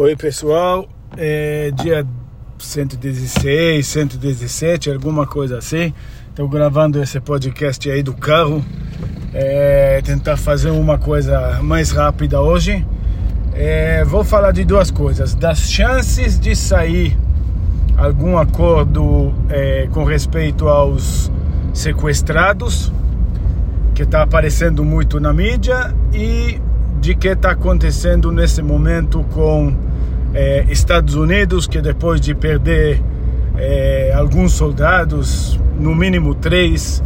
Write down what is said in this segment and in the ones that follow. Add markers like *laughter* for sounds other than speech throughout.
Oi pessoal, é dia 116, 117, alguma coisa assim. Estou gravando esse podcast aí do carro. É, tentar fazer uma coisa mais rápida hoje. É, vou falar de duas coisas: das chances de sair algum acordo é, com respeito aos sequestrados, que está aparecendo muito na mídia, e de que está acontecendo nesse momento com é, Estados Unidos, que depois de perder é, alguns soldados, no mínimo três,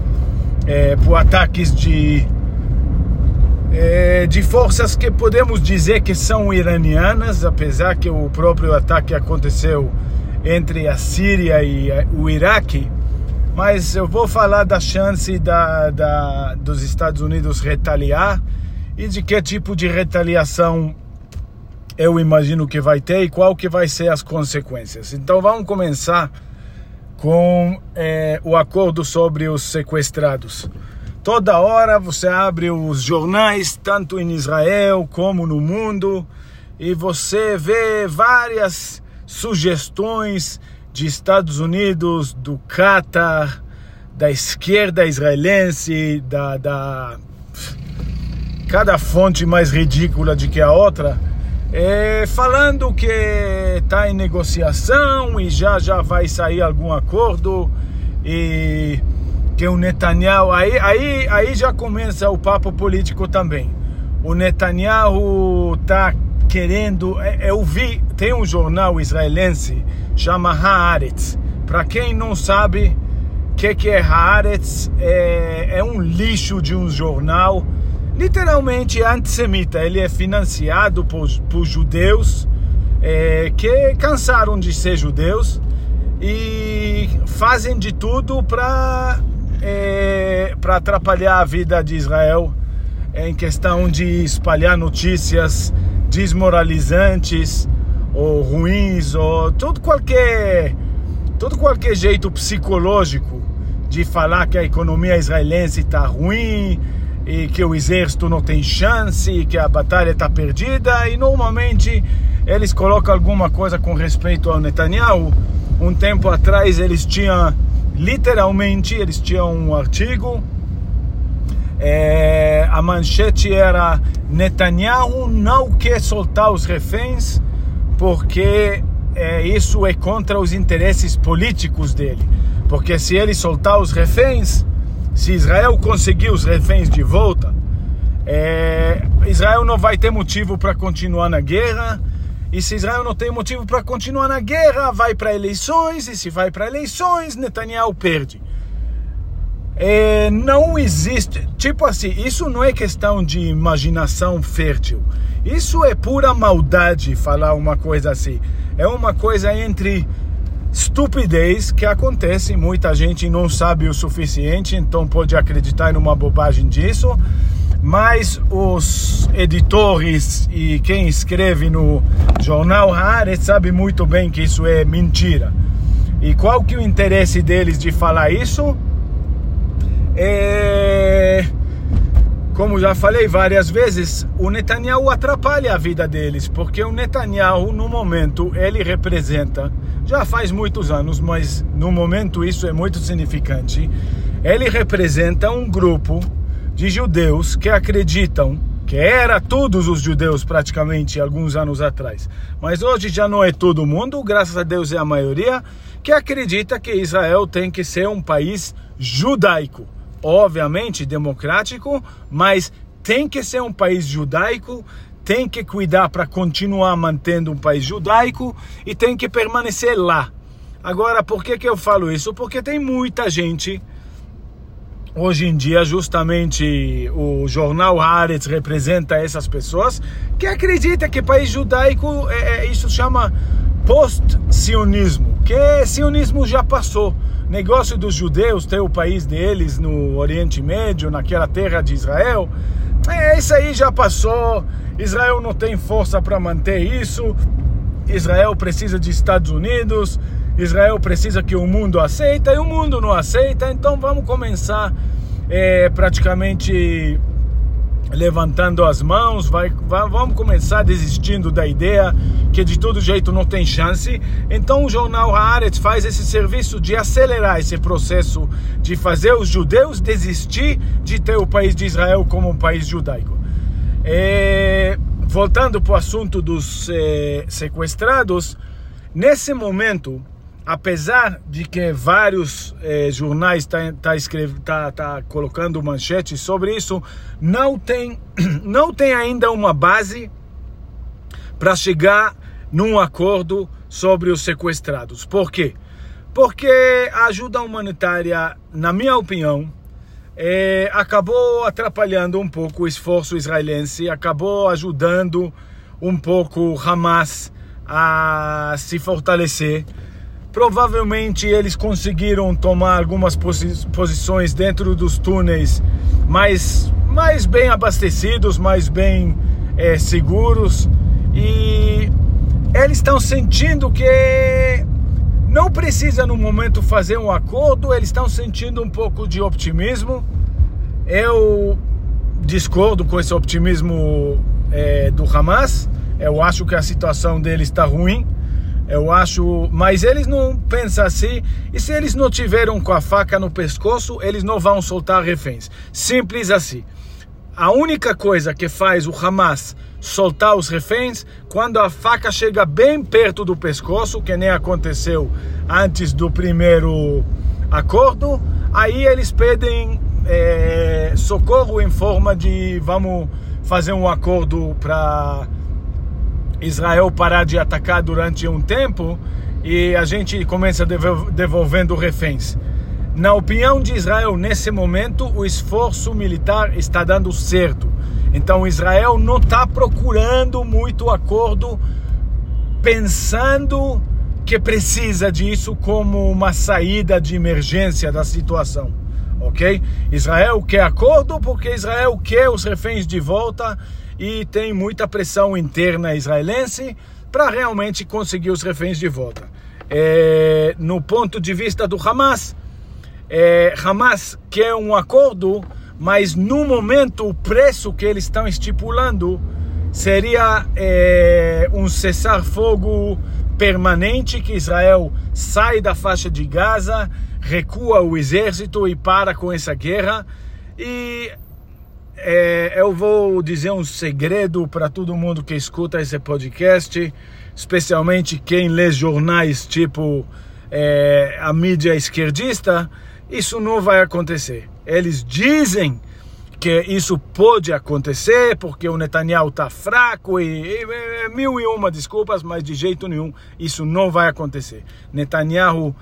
é, por ataques de, é, de forças que podemos dizer que são iranianas, apesar que o próprio ataque aconteceu entre a Síria e o Iraque. Mas eu vou falar da chance da, da, dos Estados Unidos retaliar e de que tipo de retaliação eu imagino que vai ter e qual que vai ser as consequências. Então vamos começar com é, o acordo sobre os sequestrados. Toda hora você abre os jornais, tanto em Israel como no mundo, e você vê várias sugestões de Estados Unidos, do Qatar, da esquerda israelense, da, da cada fonte mais ridícula de que a outra é, falando que está em negociação e já já vai sair algum acordo e que o Netanyahu aí aí aí já começa o papo político também. O Netanyahu está querendo, é, eu vi, tem um jornal israelense chama Haaretz. Para quem não sabe o que, que é Haaretz, é, é um lixo de um jornal literalmente antissemita. Ele é financiado por, por judeus é, que cansaram de ser judeus e fazem de tudo para é, para atrapalhar a vida de Israel em questão de espalhar notícias desmoralizantes ou ruins ou todo qualquer todo qualquer jeito psicológico de falar que a economia israelense está ruim e que o exército não tem chance, que a batalha está perdida e normalmente eles colocam alguma coisa com respeito ao Netanyahu. Um tempo atrás eles tinham literalmente eles tinham um artigo é, a manchete era Netanyahu não quer soltar os reféns porque é, isso é contra os interesses políticos dele. Porque se ele soltar os reféns, se Israel conseguir os reféns de volta, é, Israel não vai ter motivo para continuar na guerra. E se Israel não tem motivo para continuar na guerra, vai para eleições. E se vai para eleições, Netanyahu perde. É, não existe. Tipo assim, isso não é questão de imaginação fértil. Isso é pura maldade falar uma coisa assim. É uma coisa entre estupidez que acontece. Muita gente não sabe o suficiente, então pode acreditar numa bobagem disso. Mas os editores e quem escreve no jornal Haaretz sabe muito bem que isso é mentira. E qual que é o interesse deles de falar isso? É como já falei várias vezes, o Netanyahu atrapalha a vida deles, porque o Netanyahu, no momento, ele representa, já faz muitos anos, mas no momento isso é muito significante, ele representa um grupo de judeus que acreditam que era todos os judeus praticamente alguns anos atrás, mas hoje já não é todo mundo, graças a Deus é a maioria, que acredita que Israel tem que ser um país judaico obviamente democrático, mas tem que ser um país judaico, tem que cuidar para continuar mantendo um país judaico e tem que permanecer lá. Agora, por que, que eu falo isso? Porque tem muita gente, hoje em dia, justamente o jornal Haaretz representa essas pessoas, que acredita que país judaico, é, é, isso chama post-sionismo, que sionismo já passou negócio dos judeus ter o país deles no Oriente Médio, naquela terra de Israel, é, isso aí já passou. Israel não tem força para manter isso. Israel precisa de Estados Unidos. Israel precisa que o mundo aceita e o mundo não aceita. Então vamos começar é, praticamente levantando as mãos, vai, vai, vamos começar desistindo da ideia que de todo jeito não tem chance. Então o jornal Haaretz faz esse serviço de acelerar esse processo de fazer os judeus desistir de ter o país de Israel como um país judaico. É, voltando para o assunto dos é, sequestrados, nesse momento, apesar de que vários é, jornais estão tá, tá, tá, tá colocando manchetes sobre isso, não tem, *clears throat* não tem ainda uma base para chegar num acordo sobre os sequestrados. Por quê? Porque a ajuda humanitária, na minha opinião, é, acabou atrapalhando um pouco o esforço israelense, acabou ajudando um pouco Hamas a se fortalecer. Provavelmente eles conseguiram tomar algumas posi posições dentro dos túneis mais, mais bem abastecidos, mais bem é, seguros e eles estão sentindo que não precisa no momento fazer um acordo, eles estão sentindo um pouco de optimismo. Eu discordo com esse optimismo é, do Hamas. Eu acho que a situação deles está ruim. Eu acho, mas eles não pensam assim. E se eles não tiveram com a faca no pescoço, eles não vão soltar reféns. Simples assim. A única coisa que faz o Hamas soltar os reféns quando a faca chega bem perto do pescoço, que nem aconteceu antes do primeiro acordo. Aí eles pedem é, socorro em forma de vamos fazer um acordo para Israel parar de atacar durante um tempo e a gente começa devolvendo reféns. Na opinião de Israel, nesse momento, o esforço militar está dando certo. Então Israel não está procurando muito acordo, pensando que precisa disso como uma saída de emergência da situação, ok? Israel quer acordo porque Israel quer os reféns de volta e tem muita pressão interna israelense para realmente conseguir os reféns de volta. É, no ponto de vista do Hamas, é, Hamas quer um acordo mas no momento o preço que eles estão estipulando seria é, um cessar-fogo permanente que Israel sai da faixa de Gaza, recua o exército e para com essa guerra. E é, eu vou dizer um segredo para todo mundo que escuta esse podcast, especialmente quem lê jornais tipo é, a mídia esquerdista. Isso não vai acontecer. Eles dizem que isso pode acontecer porque o Netanyahu está fraco e, e, e, mil e uma desculpas, mas de jeito nenhum isso não vai acontecer. Netanyahu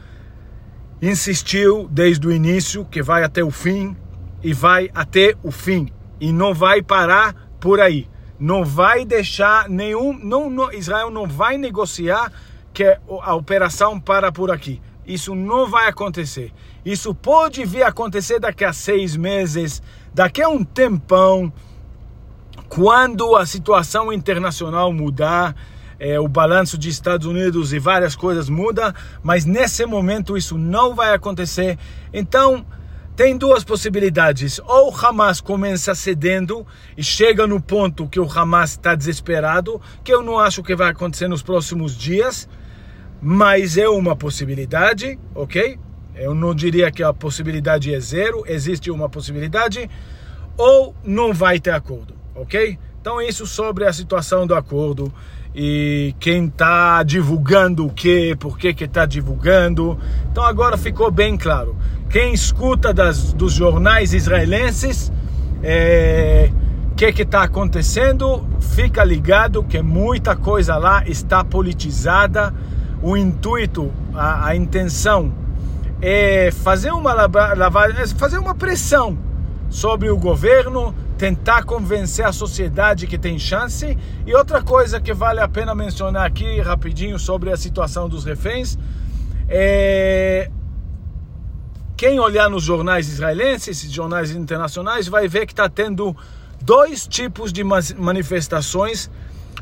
insistiu desde o início que vai até o fim e vai até o fim e não vai parar por aí. Não vai deixar nenhum, não, não Israel não vai negociar que a operação para por aqui. Isso não vai acontecer. Isso pode vir a acontecer daqui a seis meses, daqui a um tempão, quando a situação internacional mudar, é, o balanço de Estados Unidos e várias coisas muda, mas nesse momento isso não vai acontecer. Então, tem duas possibilidades. Ou o Hamas começa cedendo e chega no ponto que o Hamas está desesperado, que eu não acho que vai acontecer nos próximos dias, mas é uma possibilidade, ok? Eu não diria que a possibilidade é zero, existe uma possibilidade, ou não vai ter acordo, ok? Então, isso sobre a situação do acordo e quem está divulgando o que, por que está divulgando. Então, agora ficou bem claro. Quem escuta das, dos jornais israelenses, é, o que está acontecendo, fica ligado que muita coisa lá está politizada. O intuito, a, a intenção é fazer uma lavagem, é fazer uma pressão sobre o governo, tentar convencer a sociedade que tem chance. E outra coisa que vale a pena mencionar aqui rapidinho sobre a situação dos reféns é quem olhar nos jornais israelenses, jornais internacionais, vai ver que está tendo dois tipos de manifestações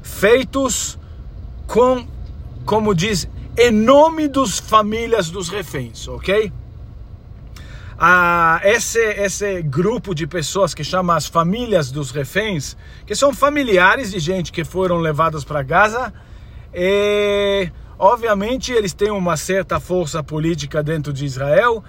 feitos com, como diz, em nome dos famílias dos reféns, ok? Ah, esse, esse grupo de pessoas que chama as famílias dos reféns, que são familiares de gente que foram levadas para Gaza, E, obviamente, eles têm uma certa força política dentro de Israel.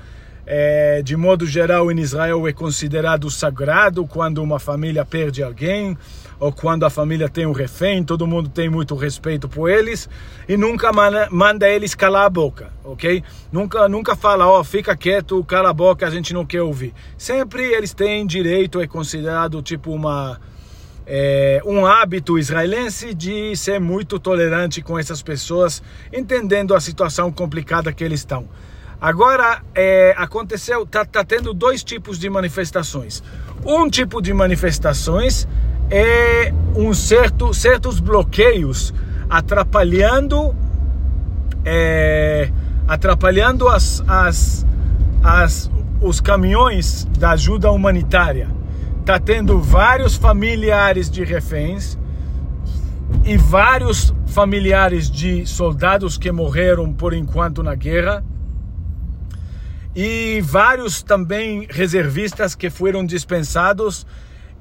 É, de modo geral, em Israel é considerado sagrado quando uma família perde alguém ou quando a família tem um refém, todo mundo tem muito respeito por eles e nunca manda eles calar a boca, ok? Nunca, nunca fala, ó, oh, fica quieto, cala a boca, a gente não quer ouvir. Sempre eles têm direito, é considerado tipo uma é, um hábito israelense de ser muito tolerante com essas pessoas, entendendo a situação complicada que eles estão. Agora, é, aconteceu, tá, tá tendo dois tipos de manifestações. Um tipo de manifestações é um certo, certos bloqueios atrapalhando, é, atrapalhando as, as, as, os caminhões da ajuda humanitária está tendo vários familiares de reféns e vários familiares de soldados que morreram por enquanto na guerra e vários também reservistas que foram dispensados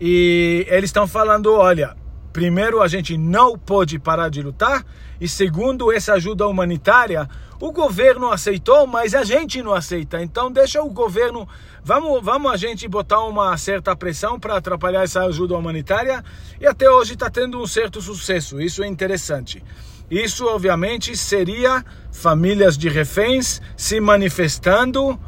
e eles estão falando, olha, primeiro a gente não pode parar de lutar e segundo essa ajuda humanitária o governo aceitou, mas a gente não aceita. Então deixa o governo, vamos, vamos a gente botar uma certa pressão para atrapalhar essa ajuda humanitária e até hoje está tendo um certo sucesso. Isso é interessante. Isso obviamente seria famílias de reféns se manifestando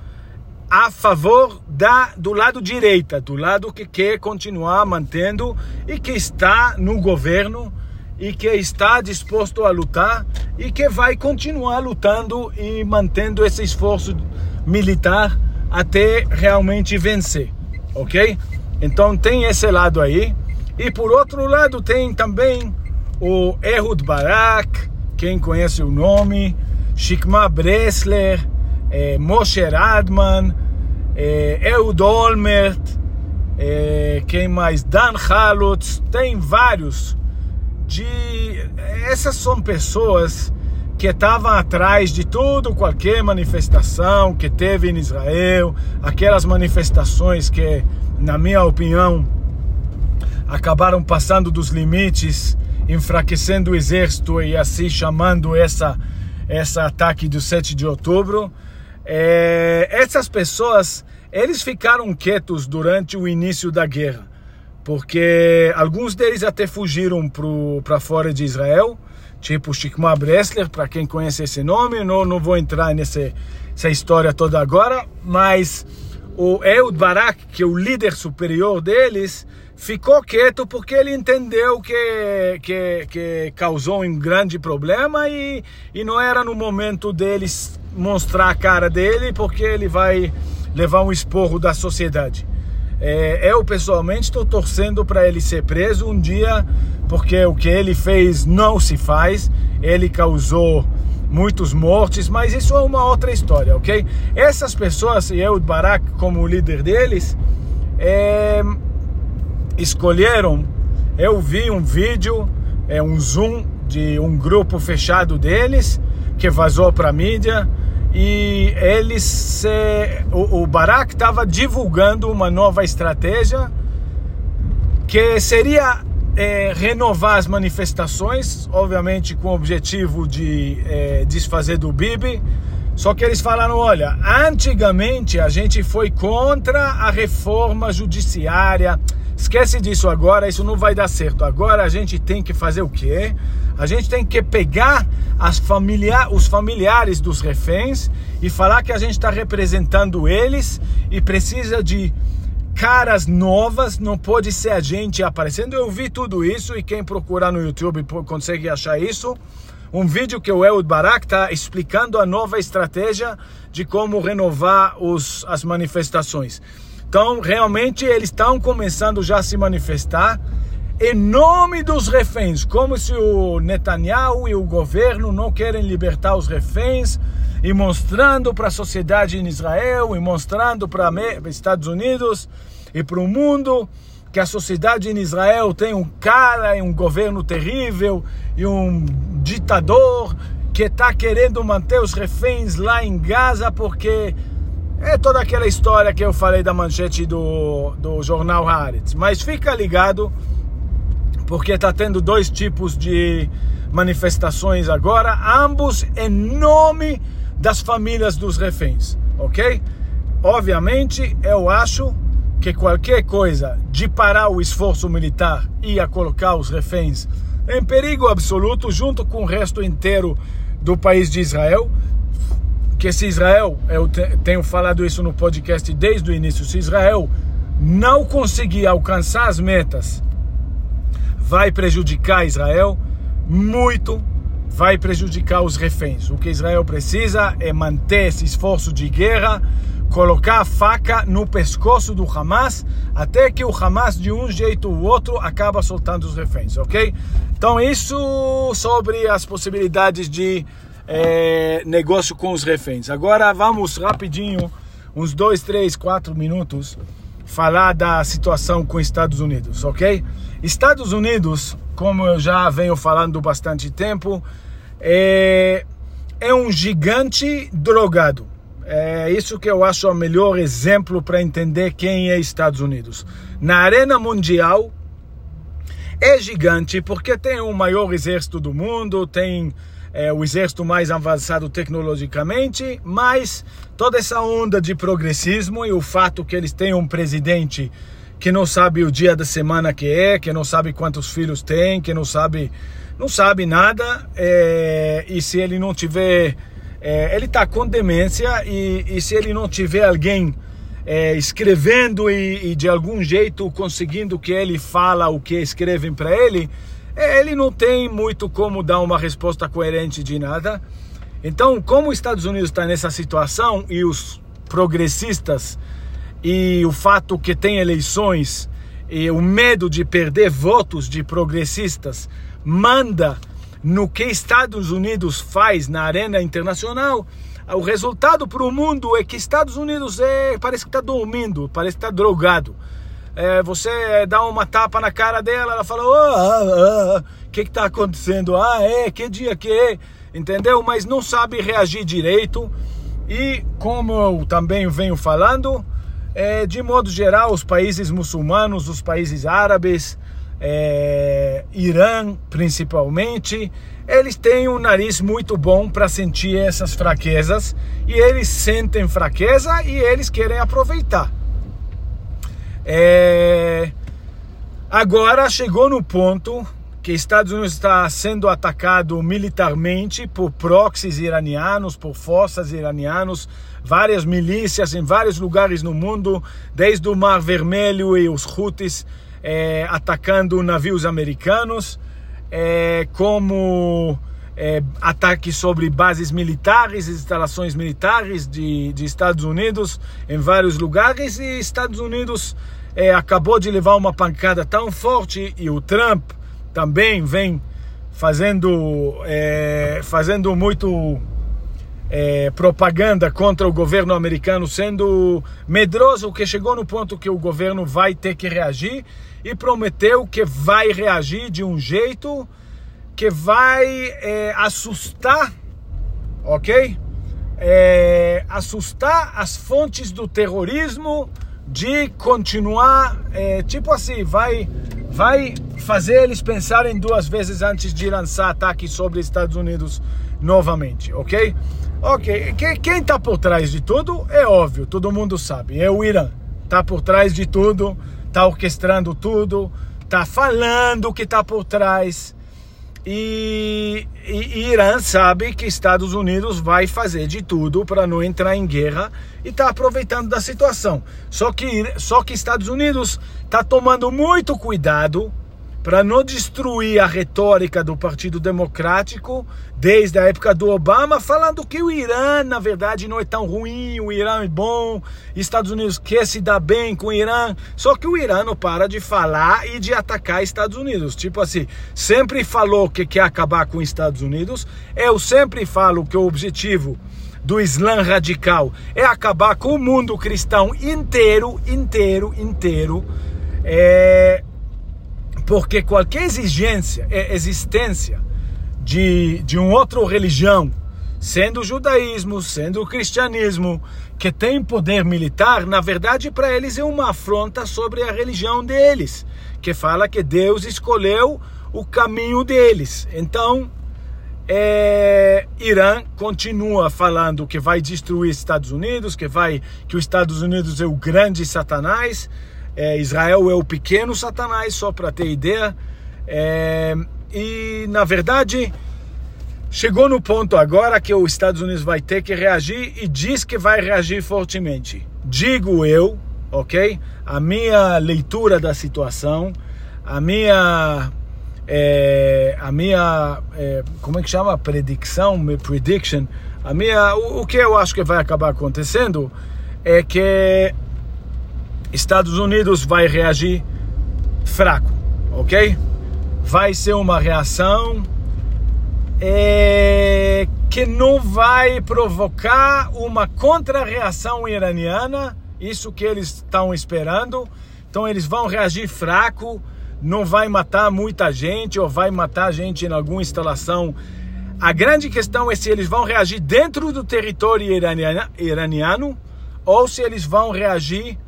a favor da do lado direita, do lado que quer continuar mantendo e que está no governo e que está disposto a lutar e que vai continuar lutando e mantendo esse esforço militar até realmente vencer, ok? Então tem esse lado aí. E por outro lado tem também o Ehud Barak, quem conhece o nome, Shikma Bresler, eh, Moshe Radman, eh, Ehud Olmert, eh, quem mais? Dan Halutz, tem vários de essas são pessoas que estavam atrás de tudo, qualquer manifestação que teve em Israel, aquelas manifestações que, na minha opinião, acabaram passando dos limites, enfraquecendo o exército e assim chamando essa esse ataque do 7 de outubro. É, essas pessoas, eles ficaram quietos durante o início da guerra porque alguns deles até fugiram para fora de Israel, tipo Shikma Bressler, para quem conhece esse nome, não, não vou entrar nessa história toda agora, mas o Ehud Barak, que é o líder superior deles, ficou quieto porque ele entendeu que, que, que causou um grande problema e, e não era no momento deles mostrar a cara dele, porque ele vai levar um esporro da sociedade. É, eu pessoalmente estou torcendo para ele ser preso um dia, porque o que ele fez não se faz. Ele causou muitos mortes, mas isso é uma outra história, ok? Essas pessoas, e eu, Barak, como líder deles, é, escolheram. Eu vi um vídeo, é um zoom de um grupo fechado deles que vazou para a mídia e eles se, o, o Barak estava divulgando uma nova estratégia que seria é, renovar as manifestações, obviamente com o objetivo de é, desfazer do Bibi. Só que eles falaram: olha, antigamente a gente foi contra a reforma judiciária Esquece disso agora, isso não vai dar certo. Agora a gente tem que fazer o quê? A gente tem que pegar as familiar, os familiares dos reféns e falar que a gente está representando eles e precisa de caras novas, não pode ser a gente aparecendo. Eu vi tudo isso e quem procurar no YouTube consegue achar isso. Um vídeo que o Ehud Barak está explicando a nova estratégia de como renovar os, as manifestações. Então, realmente, eles estão começando já a se manifestar em nome dos reféns, como se o Netanyahu e o governo não querem libertar os reféns, e mostrando para a sociedade em Israel, e mostrando para os Estados Unidos e para o mundo que a sociedade em Israel tem um cara e um governo terrível e um ditador que está querendo manter os reféns lá em Gaza porque é toda aquela história que eu falei da manchete do, do jornal Haaretz. Mas fica ligado, porque está tendo dois tipos de manifestações agora, ambos em nome das famílias dos reféns, ok? Obviamente, eu acho que qualquer coisa de parar o esforço militar e a colocar os reféns em perigo absoluto, junto com o resto inteiro do país de Israel, que se Israel, eu tenho falado isso no podcast desde o início, se Israel não conseguir alcançar as metas, vai prejudicar Israel muito, vai prejudicar os reféns. O que Israel precisa é manter esse esforço de guerra, colocar a faca no pescoço do Hamas, até que o Hamas, de um jeito ou outro, acaba soltando os reféns, ok? Então, isso sobre as possibilidades de é, negócio com os reféns. Agora vamos rapidinho, uns dois, três, quatro minutos, falar da situação com Estados Unidos, ok? Estados Unidos, como eu já venho falando bastante tempo, é, é um gigante drogado. É isso que eu acho o melhor exemplo para entender quem é Estados Unidos. Na arena mundial, é gigante porque tem o maior exército do mundo, tem é, o exército mais avançado tecnologicamente, mas toda essa onda de progressismo e o fato que eles têm um presidente que não sabe o dia da semana que é, que não sabe quantos filhos tem, que não sabe não sabe nada é, e se ele não tiver é, ele está com demência e, e, se ele não tiver alguém é, escrevendo e, e, de algum jeito conseguindo que ele fala o que escrevem para ele ele não tem muito como dar uma resposta coerente de nada. Então, como os Estados Unidos está nessa situação e os progressistas e o fato que tem eleições e o medo de perder votos de progressistas manda no que Estados Unidos faz na arena internacional, o resultado para o mundo é que Estados Unidos é, parece que está dormindo, parece que está drogado é, você dá uma tapa na cara dela, ela fala: O oh, ah, ah, que está acontecendo? Ah, é, que dia que é? Entendeu? Mas não sabe reagir direito. E como eu também venho falando, é, de modo geral, os países muçulmanos, os países árabes, é, Irã principalmente, eles têm um nariz muito bom para sentir essas fraquezas e eles sentem fraqueza e eles querem aproveitar. É... Agora chegou no ponto que Estados Unidos está sendo atacado militarmente por proxies iranianos, por forças iranianos, várias milícias em vários lugares no mundo, desde o Mar Vermelho e os Houthis é, atacando navios americanos, é, como é, ataques sobre bases militares, instalações militares de, de Estados Unidos em vários lugares. E Estados Unidos acabou de levar uma pancada tão forte e o Trump também vem fazendo, é, fazendo muito é, propaganda contra o governo americano, sendo medroso, que chegou no ponto que o governo vai ter que reagir e prometeu que vai reagir de um jeito que vai é, assustar, ok? É, assustar as fontes do terrorismo, de continuar, é, tipo assim, vai, vai fazer eles pensarem duas vezes antes de lançar ataque sobre Estados Unidos novamente, ok? Ok, quem está por trás de tudo é óbvio, todo mundo sabe, é o Irã. Está por trás de tudo, está orquestrando tudo, está falando que está por trás. E, e, Irã sabe que Estados Unidos vai fazer de tudo para não entrar em guerra e está aproveitando da situação. Só que, só que Estados Unidos está tomando muito cuidado para não destruir a retórica do Partido Democrático desde a época do Obama, falando que o Irã, na verdade, não é tão ruim, o Irã é bom, Estados Unidos quer se dar bem com o Irã, só que o Irã não para de falar e de atacar Estados Unidos. Tipo assim, sempre falou que quer acabar com os Estados Unidos, eu sempre falo que o objetivo do Islã radical é acabar com o mundo cristão inteiro, inteiro, inteiro. É, porque qualquer exigência, é, existência de, de uma outra religião, sendo o judaísmo, sendo o cristianismo, que tem poder militar, na verdade para eles é uma afronta sobre a religião deles, que fala que Deus escolheu o caminho deles. Então, é, Irã continua falando que vai destruir Estados Unidos, que vai que os Estados Unidos é o grande Satanás, é, Israel é o pequeno Satanás, só para ter ideia. É, e na verdade chegou no ponto agora que os Estados Unidos vai ter que reagir e diz que vai reagir fortemente. Digo eu, ok? A minha leitura da situação, a minha é, a minha, é, como é que chama? Predição, prediction. A minha, o, o, que eu acho que vai acabar acontecendo é que Estados Unidos vai reagir fraco, ok? Vai ser uma reação é, que não vai provocar uma contra-reação iraniana, isso que eles estão esperando. Então eles vão reagir fraco não vai matar muita gente ou vai matar gente em alguma instalação. A grande questão é se eles vão reagir dentro do território iraniano ou se eles vão reagir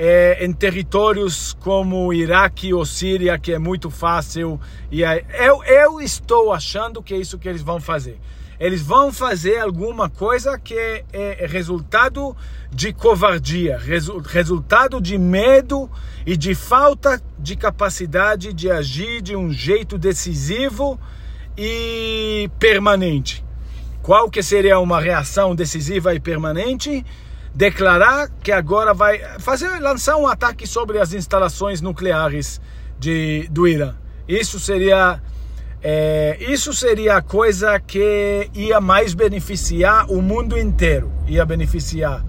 é, em territórios como Iraque ou Síria, que é muito fácil. E eu, eu estou achando que é isso que eles vão fazer eles vão fazer alguma coisa que é, é resultado de covardia, resultado de medo e de falta de capacidade de agir de um jeito decisivo e permanente. Qual que seria uma reação decisiva e permanente? Declarar que agora vai fazer lançar um ataque sobre as instalações nucleares de, do Irã. Isso seria é, isso seria a coisa que ia mais beneficiar o mundo inteiro. Ia beneficiar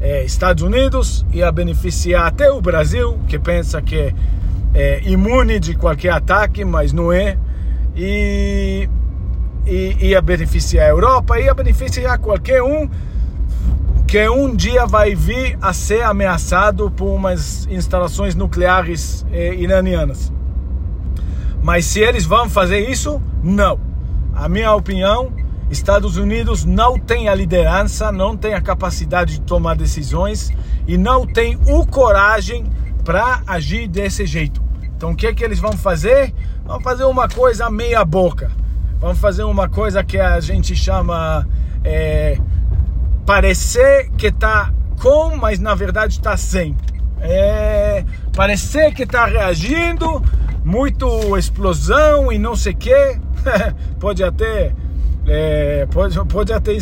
é, Estados Unidos, ia beneficiar até o Brasil, que pensa que é, é imune de qualquer ataque, mas não é. E, e ia beneficiar a Europa, ia beneficiar qualquer um que um dia vai vir a ser ameaçado por umas instalações nucleares é, iranianas. Mas se eles vão fazer isso, não. A minha opinião, Estados Unidos não tem a liderança, não tem a capacidade de tomar decisões e não tem o coragem para agir desse jeito. Então o que é que eles vão fazer? Vão fazer uma coisa meia boca. Vão fazer uma coisa que a gente chama é, parecer que está com, mas na verdade está sem. É, parecer que está reagindo, muito explosão e não sei o que, *laughs* pode até é, pode, pode até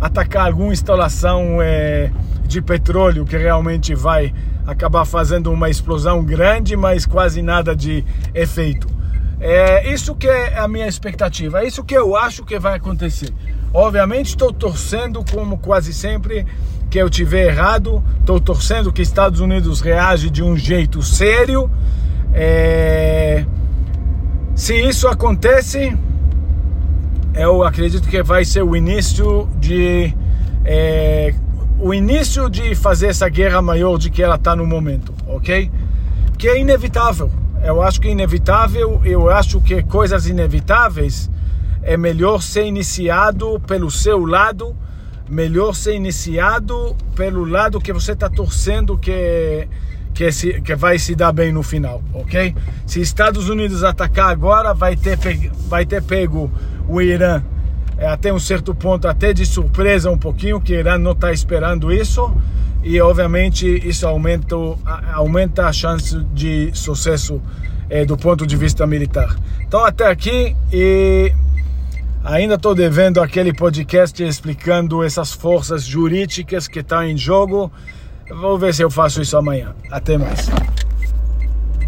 atacar alguma instalação é, de petróleo que realmente vai acabar fazendo uma explosão grande, mas quase nada de efeito. É isso que é a minha expectativa, é isso que eu acho que vai acontecer. Obviamente estou torcendo, como quase sempre, que eu tiver errado. Estou torcendo que Estados Unidos reage de um jeito sério é... Se isso acontece, eu acredito que vai ser o início de é... o início de fazer essa guerra maior de que ela está no momento, ok? Que é inevitável. Eu acho que é inevitável. Eu acho que coisas inevitáveis é melhor ser iniciado pelo seu lado, melhor ser iniciado pelo lado que você está torcendo que que, se, que vai se dar bem no final, ok? Se Estados Unidos atacar agora, vai ter, vai ter pego o Irã é, até um certo ponto, até de surpresa um pouquinho, que o Irã não está esperando isso, e obviamente isso aumenta, aumenta a chance de sucesso é, do ponto de vista militar. Então até aqui e ainda estou devendo aquele podcast explicando essas forças jurídicas que estão em jogo. Vou ver se eu faço isso amanhã. Até mais.